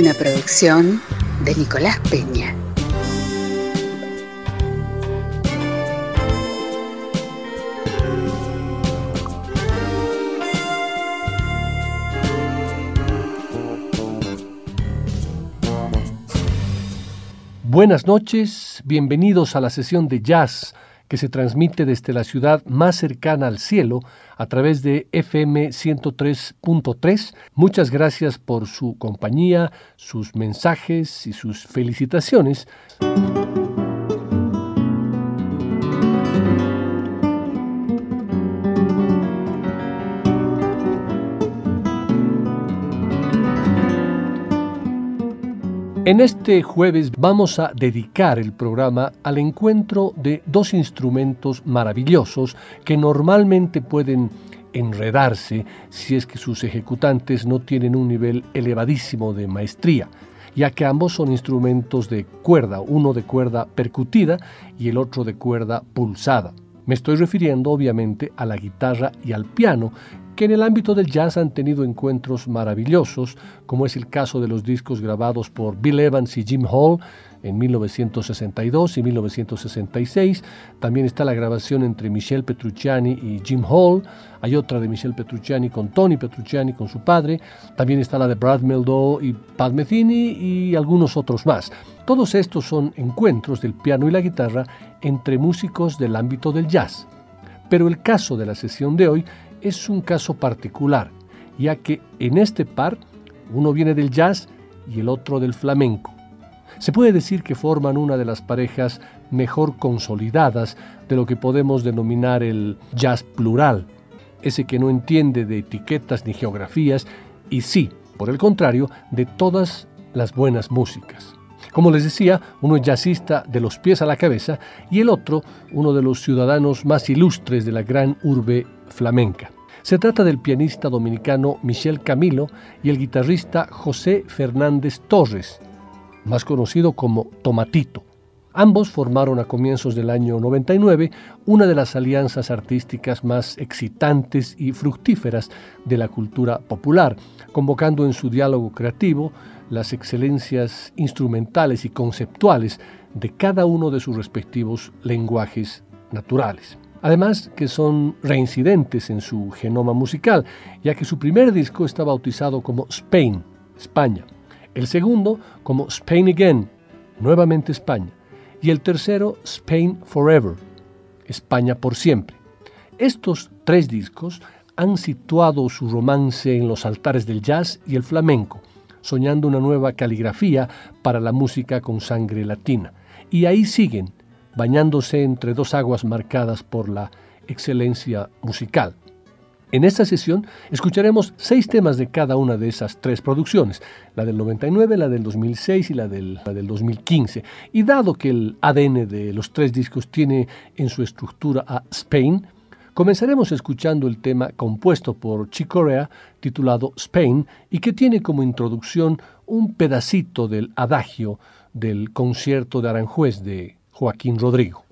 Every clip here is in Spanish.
Una producción de Nicolás Peña. Buenas noches, bienvenidos a la sesión de jazz que se transmite desde la ciudad más cercana al cielo a través de FM 103.3. Muchas gracias por su compañía, sus mensajes y sus felicitaciones. En este jueves vamos a dedicar el programa al encuentro de dos instrumentos maravillosos que normalmente pueden enredarse si es que sus ejecutantes no tienen un nivel elevadísimo de maestría, ya que ambos son instrumentos de cuerda, uno de cuerda percutida y el otro de cuerda pulsada. Me estoy refiriendo obviamente a la guitarra y al piano, que en el ámbito del jazz han tenido encuentros maravillosos, como es el caso de los discos grabados por Bill Evans y Jim Hall en 1962 y 1966. También está la grabación entre Michel Petrucciani y Jim Hall. Hay otra de Michel Petrucciani con Tony Petrucciani, con su padre. También está la de Brad Meldau y Pat Metheny y algunos otros más. Todos estos son encuentros del piano y la guitarra entre músicos del ámbito del jazz. Pero el caso de la sesión de hoy es un caso particular, ya que en este par uno viene del jazz y el otro del flamenco. Se puede decir que forman una de las parejas mejor consolidadas de lo que podemos denominar el jazz plural, ese que no entiende de etiquetas ni geografías y sí, por el contrario, de todas las buenas músicas. Como les decía, uno es jazzista de los pies a la cabeza y el otro uno de los ciudadanos más ilustres de la gran urbe flamenca. Se trata del pianista dominicano Michel Camilo y el guitarrista José Fernández Torres, más conocido como Tomatito. Ambos formaron a comienzos del año 99 una de las alianzas artísticas más excitantes y fructíferas de la cultura popular, convocando en su diálogo creativo las excelencias instrumentales y conceptuales de cada uno de sus respectivos lenguajes naturales. Además que son reincidentes en su genoma musical, ya que su primer disco está bautizado como Spain, España, el segundo como Spain Again, nuevamente España, y el tercero Spain Forever, España por siempre. Estos tres discos han situado su romance en los altares del jazz y el flamenco, soñando una nueva caligrafía para la música con sangre latina. Y ahí siguen, bañándose entre dos aguas marcadas por la excelencia musical. En esta sesión escucharemos seis temas de cada una de esas tres producciones, la del 99, la del 2006 y la del, la del 2015. Y dado que el ADN de los tres discos tiene en su estructura a Spain, comenzaremos escuchando el tema compuesto por Chick Corea titulado Spain y que tiene como introducción un pedacito del adagio del concierto de Aranjuez de Joaquín Rodrigo.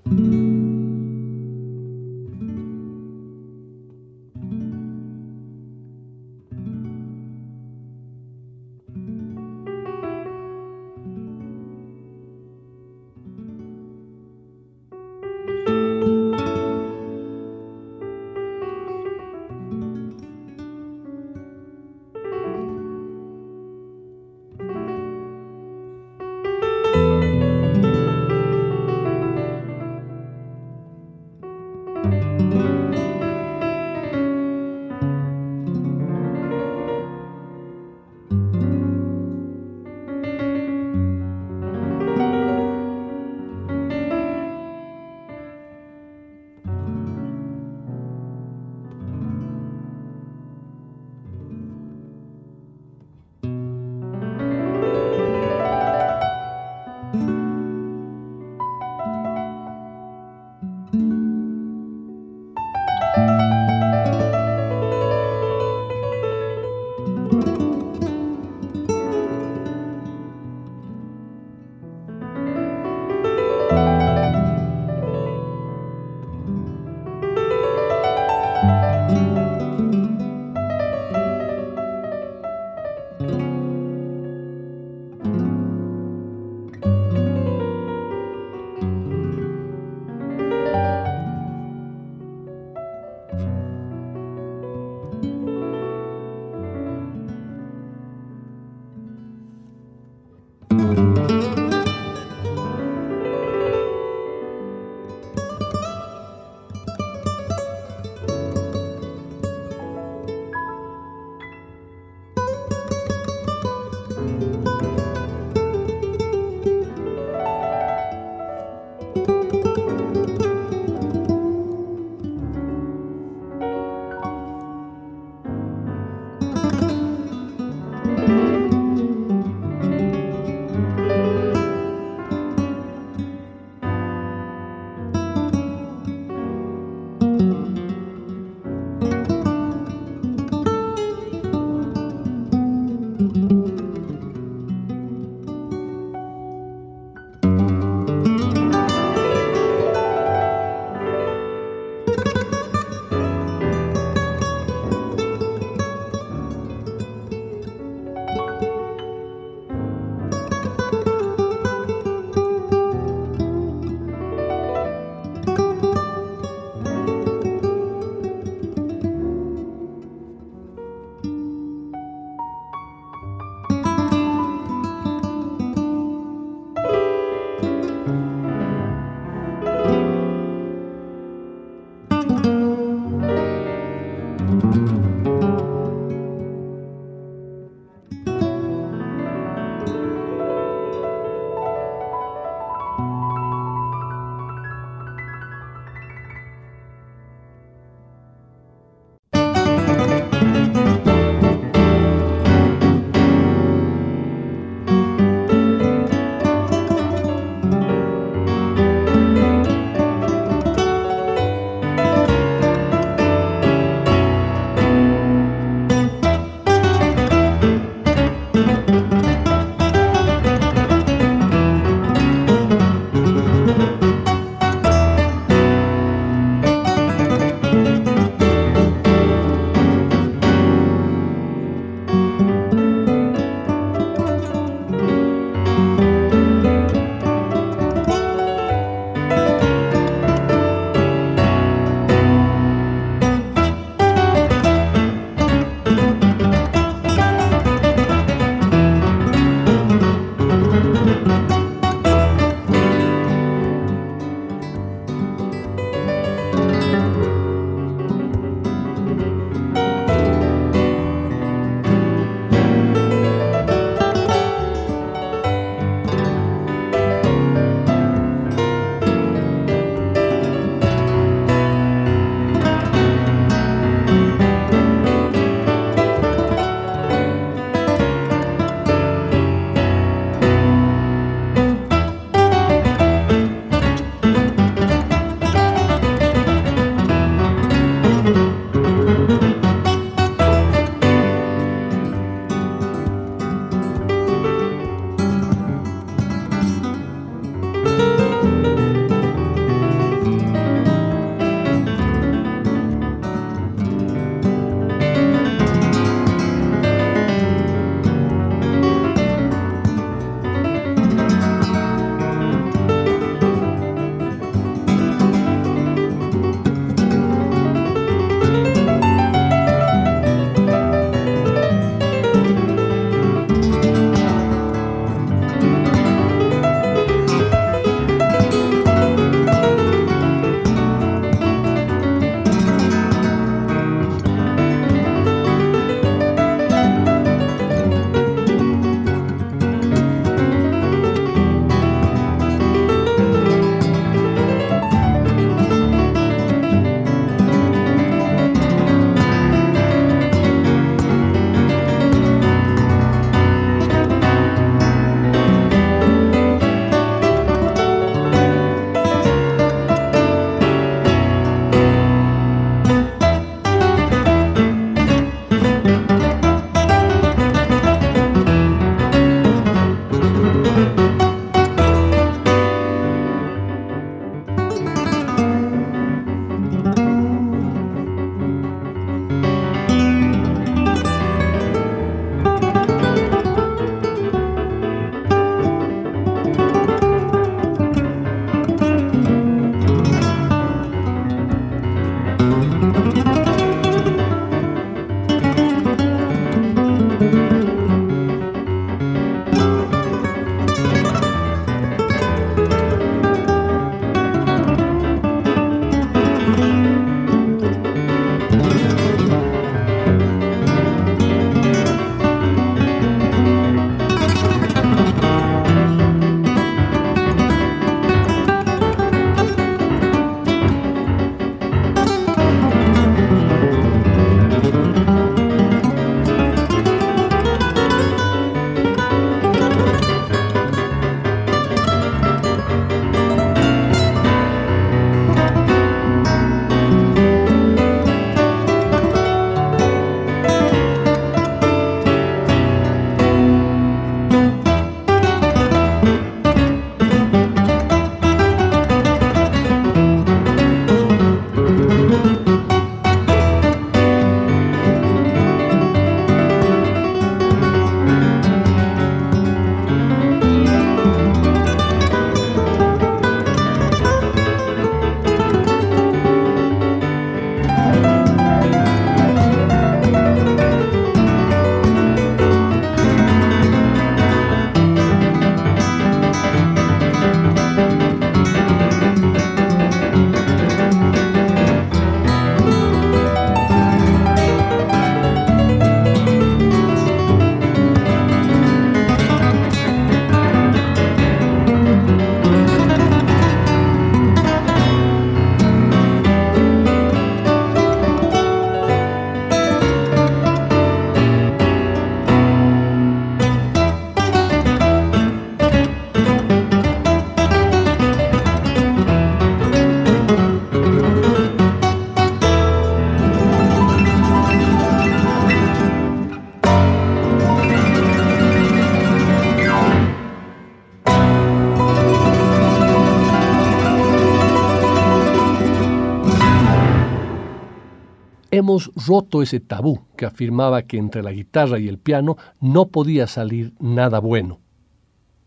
Hemos roto ese tabú que afirmaba que entre la guitarra y el piano no podía salir nada bueno,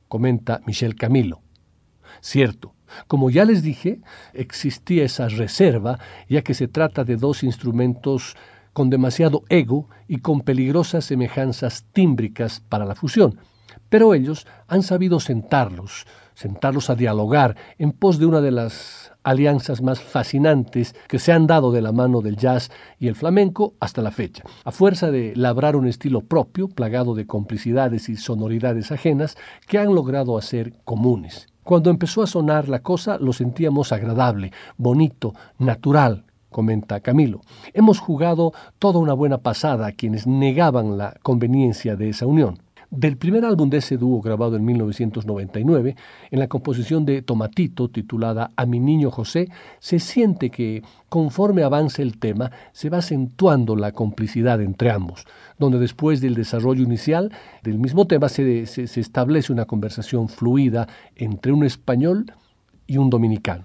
comenta Michel Camilo. Cierto, como ya les dije, existía esa reserva, ya que se trata de dos instrumentos con demasiado ego y con peligrosas semejanzas tímbricas para la fusión. Pero ellos han sabido sentarlos, sentarlos a dialogar en pos de una de las alianzas más fascinantes que se han dado de la mano del jazz y el flamenco hasta la fecha. A fuerza de labrar un estilo propio, plagado de complicidades y sonoridades ajenas, que han logrado hacer comunes. Cuando empezó a sonar la cosa lo sentíamos agradable, bonito, natural, comenta Camilo. Hemos jugado toda una buena pasada a quienes negaban la conveniencia de esa unión. Del primer álbum de ese dúo grabado en 1999, en la composición de Tomatito titulada A mi niño José, se siente que conforme avanza el tema se va acentuando la complicidad entre ambos, donde después del desarrollo inicial del mismo tema se, se establece una conversación fluida entre un español y un dominicano.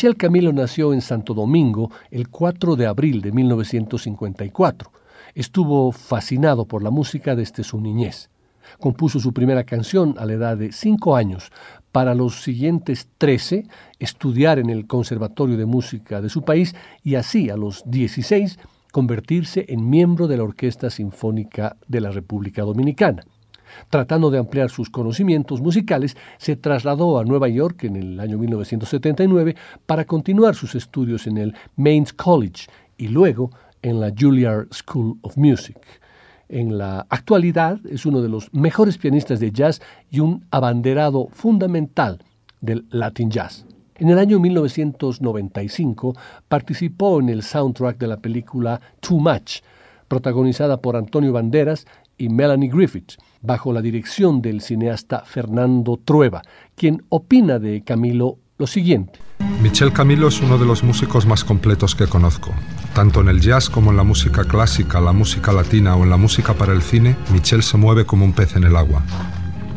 Michel Camilo nació en Santo Domingo el 4 de abril de 1954. Estuvo fascinado por la música desde su niñez. Compuso su primera canción a la edad de 5 años. Para los siguientes 13, estudiar en el Conservatorio de Música de su país y así a los 16 convertirse en miembro de la Orquesta Sinfónica de la República Dominicana. Tratando de ampliar sus conocimientos musicales, se trasladó a Nueva York en el año 1979 para continuar sus estudios en el Mains College y luego en la Juilliard School of Music. En la actualidad es uno de los mejores pianistas de jazz y un abanderado fundamental del Latin Jazz. En el año 1995 participó en el soundtrack de la película Too Much, protagonizada por Antonio Banderas y Melanie Griffith, bajo la dirección del cineasta Fernando Trueba, quien opina de Camilo lo siguiente. Michel Camilo es uno de los músicos más completos que conozco. Tanto en el jazz como en la música clásica, la música latina o en la música para el cine, Michel se mueve como un pez en el agua.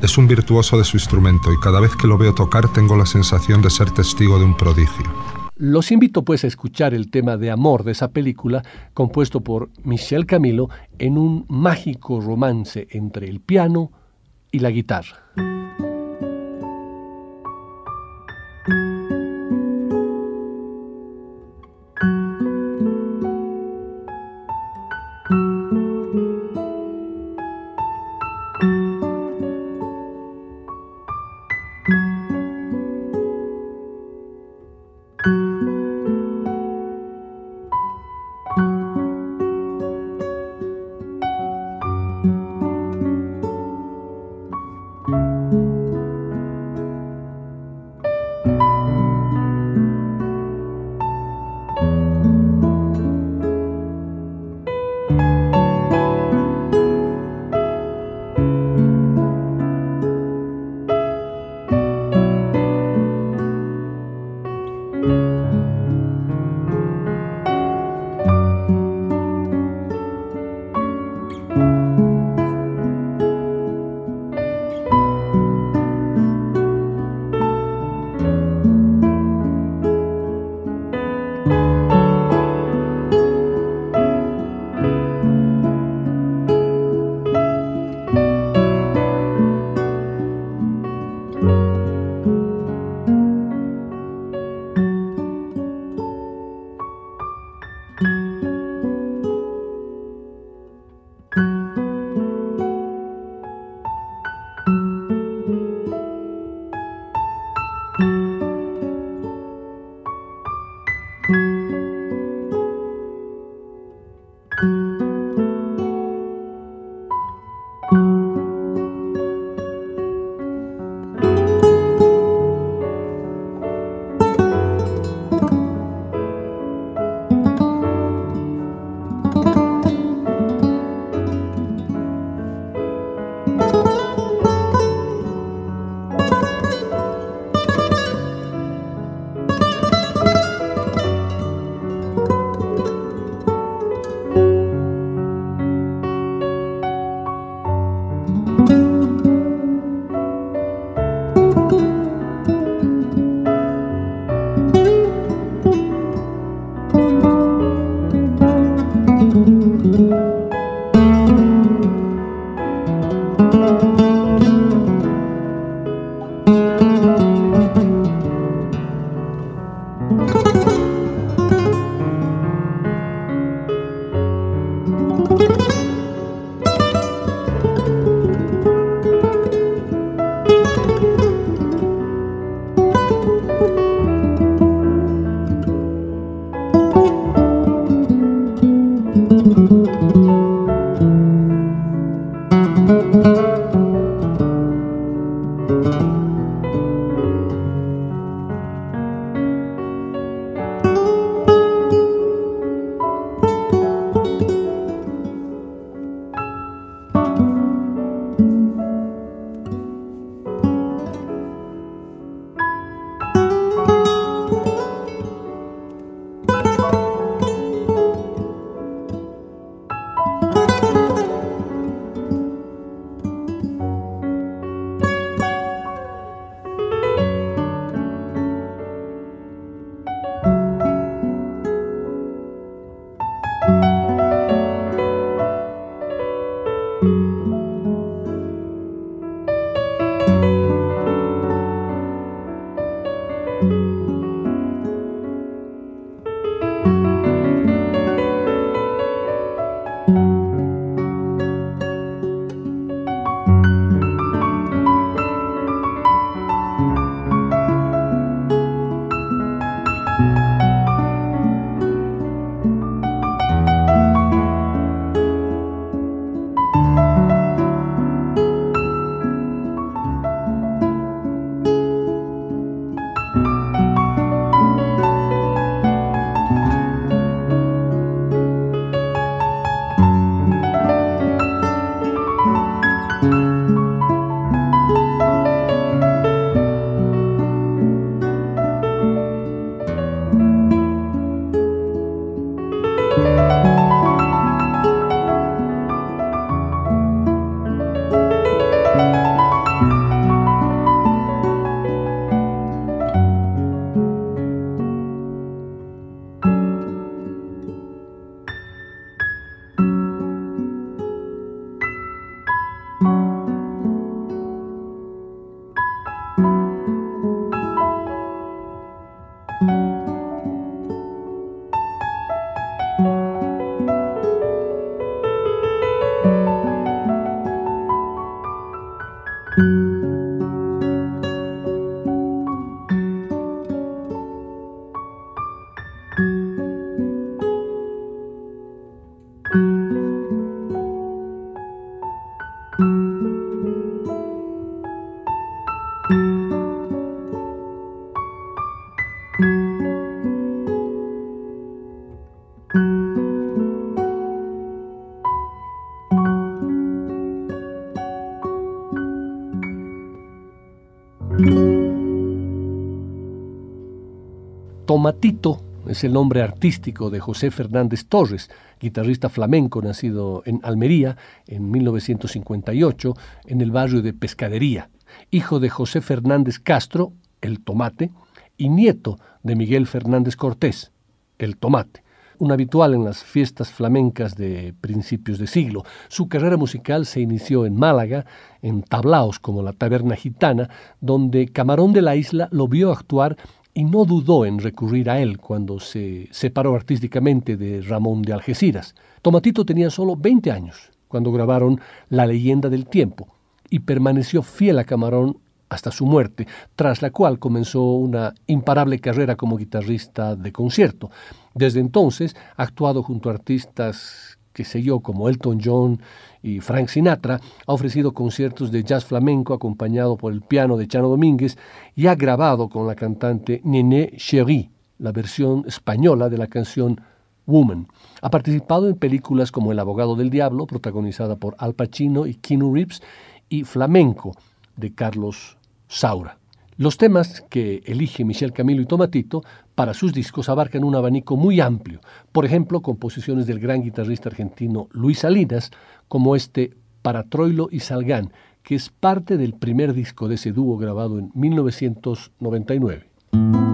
Es un virtuoso de su instrumento y cada vez que lo veo tocar tengo la sensación de ser testigo de un prodigio. Los invito pues a escuchar el tema de amor de esa película, compuesto por Michel Camilo, en un mágico romance entre el piano y la guitarra. Tomatito es el nombre artístico de José Fernández Torres, guitarrista flamenco nacido en Almería en 1958 en el barrio de Pescadería, hijo de José Fernández Castro, el tomate, y nieto de Miguel Fernández Cortés, el tomate un habitual en las fiestas flamencas de principios de siglo. Su carrera musical se inició en Málaga, en tablaos como la Taberna Gitana, donde Camarón de la Isla lo vio actuar y no dudó en recurrir a él cuando se separó artísticamente de Ramón de Algeciras. Tomatito tenía solo 20 años cuando grabaron La leyenda del tiempo y permaneció fiel a Camarón hasta su muerte, tras la cual comenzó una imparable carrera como guitarrista de concierto. Desde entonces ha actuado junto a artistas que sé yo, como Elton John y Frank Sinatra, ha ofrecido conciertos de jazz flamenco acompañado por el piano de Chano Domínguez y ha grabado con la cantante Néné Chéri la versión española de la canción Woman. Ha participado en películas como El abogado del diablo, protagonizada por Al Pacino y Keanu Reeves, y Flamenco, de Carlos Saura. Los temas que elige Michel Camilo y Tomatito para sus discos abarcan un abanico muy amplio, por ejemplo, composiciones del gran guitarrista argentino Luis Salinas, como este Para Troilo y Salgán, que es parte del primer disco de ese dúo grabado en 1999.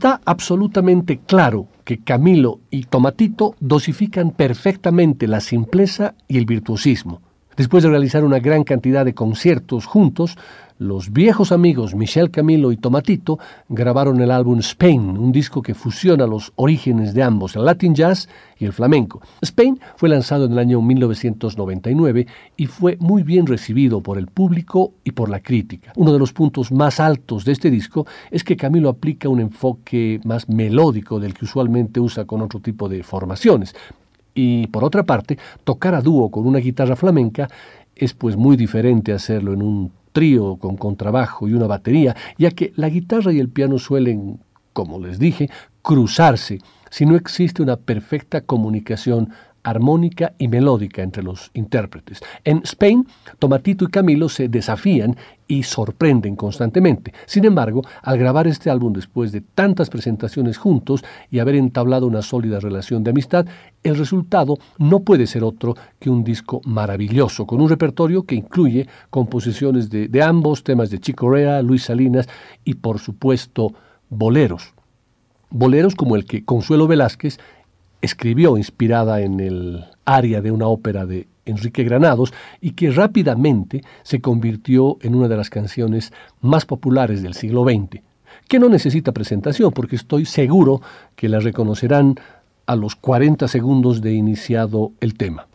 Está absolutamente claro que Camilo y Tomatito dosifican perfectamente la simpleza y el virtuosismo. Después de realizar una gran cantidad de conciertos juntos, los viejos amigos Michel Camilo y Tomatito grabaron el álbum Spain, un disco que fusiona los orígenes de ambos, el Latin Jazz y el flamenco. Spain fue lanzado en el año 1999 y fue muy bien recibido por el público y por la crítica. Uno de los puntos más altos de este disco es que Camilo aplica un enfoque más melódico del que usualmente usa con otro tipo de formaciones. Y por otra parte, tocar a dúo con una guitarra flamenca es pues muy diferente hacerlo en un trío con contrabajo y una batería, ya que la guitarra y el piano suelen, como les dije, cruzarse. Si no existe una perfecta comunicación armónica y melódica entre los intérpretes. En Spain, Tomatito y Camilo se desafían y sorprenden constantemente. Sin embargo, al grabar este álbum después de tantas presentaciones juntos y haber entablado una sólida relación de amistad, el resultado no puede ser otro que un disco maravilloso, con un repertorio que incluye composiciones de, ambos, temas de Chico Rea, Luis Salinas y por supuesto boleros. Boleros como el que Consuelo Velázquez escribió inspirada en el aria de una ópera de Enrique Granados y que rápidamente se convirtió en una de las canciones más populares del siglo XX, que no necesita presentación porque estoy seguro que la reconocerán a los 40 segundos de iniciado el tema.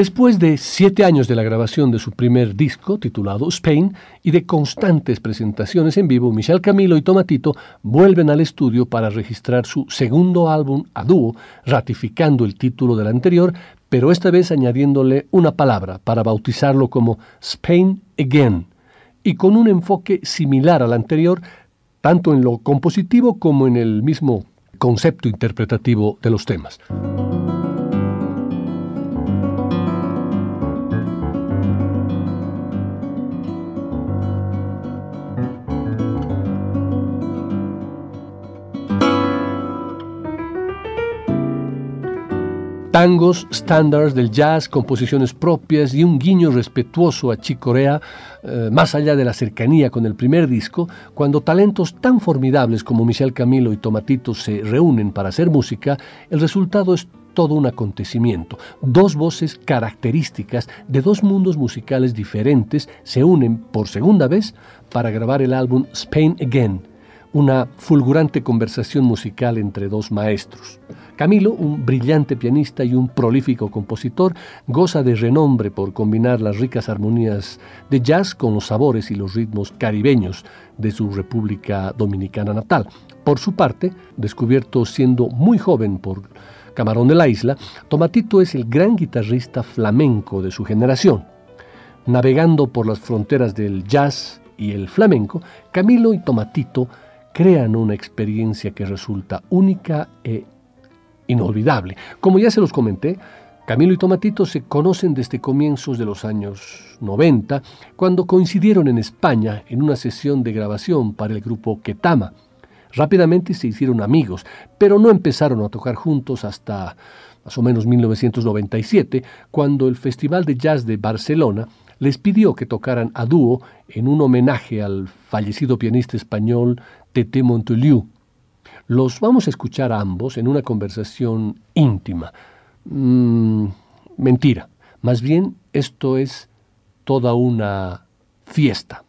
Después de siete años de la grabación de su primer disco, titulado Spain, y de constantes presentaciones en vivo, Michel Camilo y Tomatito vuelven al estudio para registrar su segundo álbum a dúo, ratificando el título del anterior, pero esta vez añadiéndole una palabra para bautizarlo como Spain Again, y con un enfoque similar al anterior, tanto en lo compositivo como en el mismo concepto interpretativo de los temas. Tangos, estándares del jazz, composiciones propias y un guiño respetuoso a Chick Corea, eh, más allá de la cercanía con el primer disco, cuando talentos tan formidables como Michel Camilo y Tomatito se reúnen para hacer música, el resultado es todo un acontecimiento. Dos voces características de dos mundos musicales diferentes se unen por segunda vez para grabar el álbum Spain Again, una fulgurante conversación musical entre dos maestros. Camilo, un brillante pianista y un prolífico compositor, goza de renombre por combinar las ricas armonías de jazz con los sabores y los ritmos caribeños de su República Dominicana natal. Por su parte, descubierto siendo muy joven por Camarón de la Isla, Tomatito es el gran guitarrista flamenco de su generación. Navegando por las fronteras del jazz y el flamenco, Camilo y Tomatito crean una experiencia que resulta única e inolvidable. Como ya se los comenté, Camilo y Tomatito se conocen desde comienzos de los años 90, cuando coincidieron en España en una sesión de grabación para el grupo Ketama. Rápidamente se hicieron amigos, pero no empezaron a tocar juntos hasta más o menos 1997, cuando el Festival de Jazz de Barcelona les pidió que tocaran a dúo en un homenaje al fallecido pianista español Tete Montoliu. Los vamos a escuchar a ambos en una conversación íntima. Mm, mentira, más bien esto es toda una fiesta.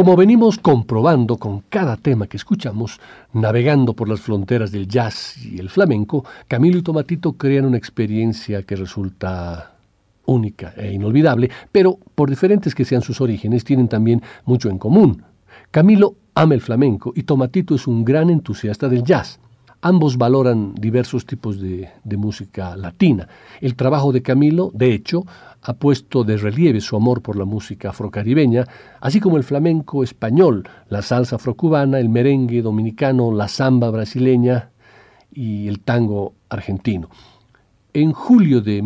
Como venimos comprobando con cada tema que escuchamos, navegando por las fronteras del jazz y el flamenco, Camilo y Tomatito crean una experiencia que resulta única e inolvidable, pero por diferentes que sean sus orígenes, tienen también mucho en común. Camilo ama el flamenco y Tomatito es un gran entusiasta del jazz. Ambos valoran diversos tipos de, música latina. El trabajo de Camilo, de hecho, ha puesto de relieve su amor por la música afrocaribeña, así como el flamenco español, la salsa afrocubana, el merengue dominicano, la samba brasileña y el tango argentino. En julio de,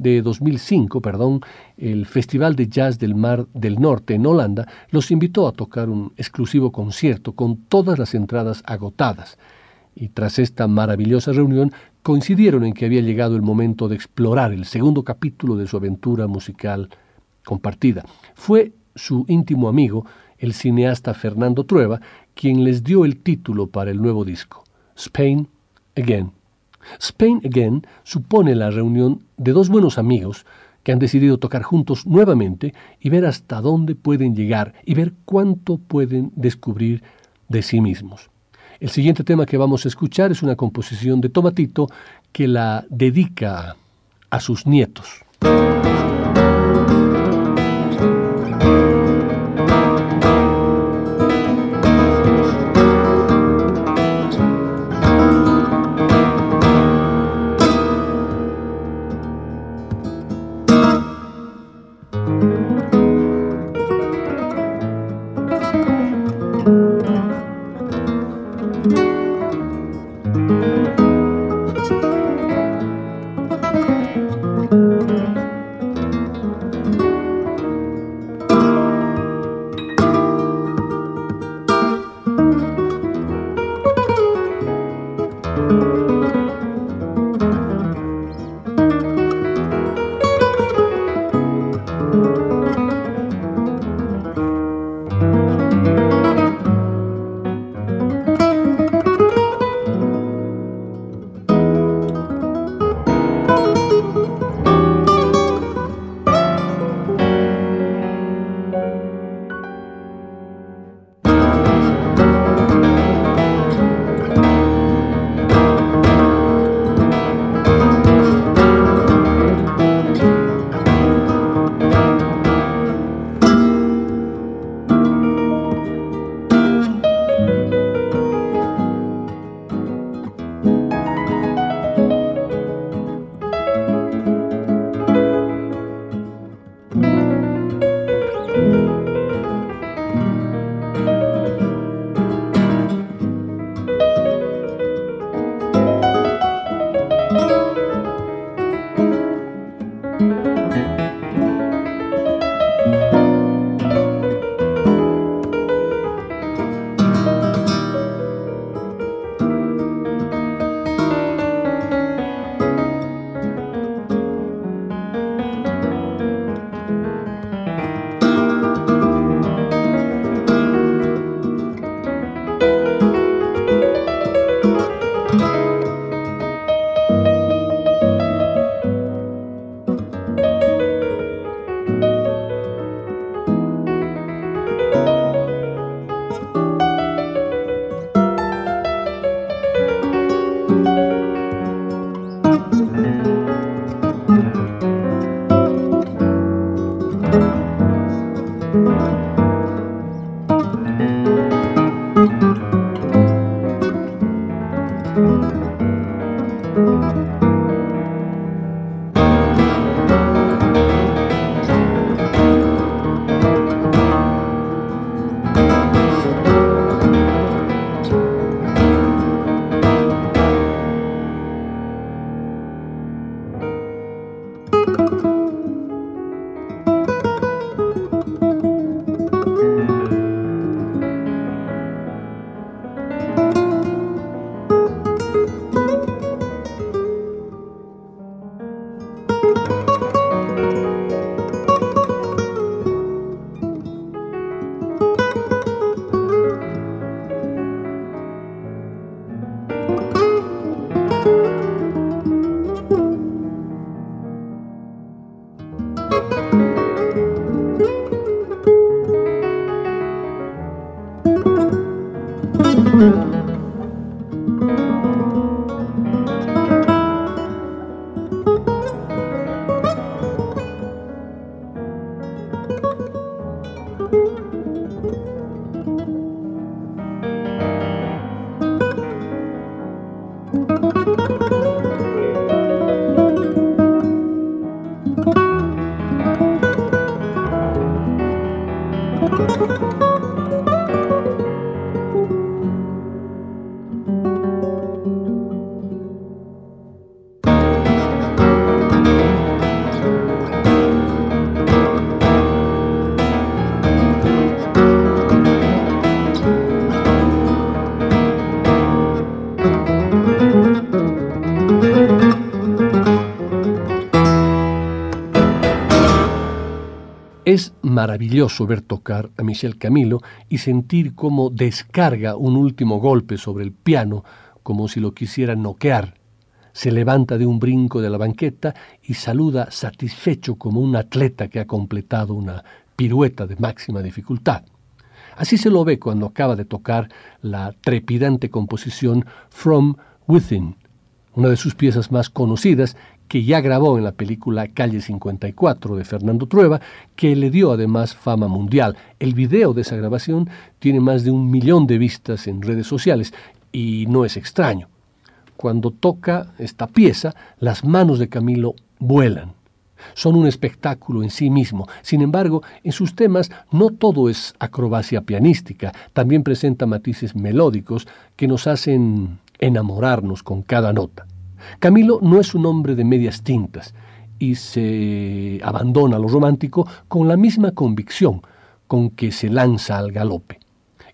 de 2005, perdón, el Festival de Jazz del Mar del Norte en Holanda los invitó a tocar un exclusivo concierto con todas las entradas agotadas y tras esta maravillosa reunión coincidieron en que había llegado el momento de explorar el segundo capítulo de su aventura musical compartida. Fue su íntimo amigo, el cineasta Fernando Trueba, quien les dio el título para el nuevo disco, Spain Again. Spain Again supone la reunión de dos buenos amigos que han decidido tocar juntos nuevamente y ver hasta dónde pueden llegar y ver cuánto pueden descubrir de sí mismos. El siguiente tema que vamos a escuchar es una composición de Tomatito que la dedica a sus nietos. Es maravilloso ver tocar a Michel Camilo y sentir cómo descarga un último golpe sobre el piano como si lo quisiera noquear. Se levanta de un brinco de la banqueta y saluda satisfecho como un atleta que ha completado una pirueta de máxima dificultad. Así se lo ve cuando acaba de tocar la trepidante composición From Within, una de sus piezas más conocidas que ya grabó en la película Calle 54 de Fernando Trueba, que le dio además fama mundial. El video de esa grabación tiene más de un millón de vistas en redes sociales y no es extraño. Cuando toca esta pieza, las manos de Camilo vuelan. Son un espectáculo en sí mismo. Sin embargo, en sus temas no todo es acrobacia pianística, también presenta matices melódicos que nos hacen enamorarnos con cada nota. Camilo no es un hombre de medias tintas y se abandona a lo romántico con la misma convicción con que se lanza al galope.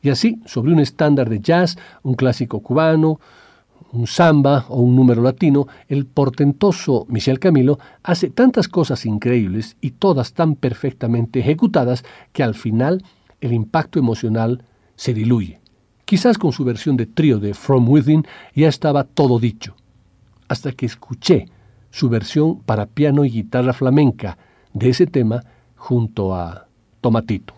Y así, sobre un estándar de jazz, un clásico cubano, un samba o un número latino, el portentoso Michel Camilo hace tantas cosas increíbles y todas tan perfectamente ejecutadas que al final el impacto emocional se diluye. Quizás con su versión de trío de From Within ya estaba todo dicho hasta que escuché su versión para piano y guitarra flamenca de ese tema junto a Tomatito.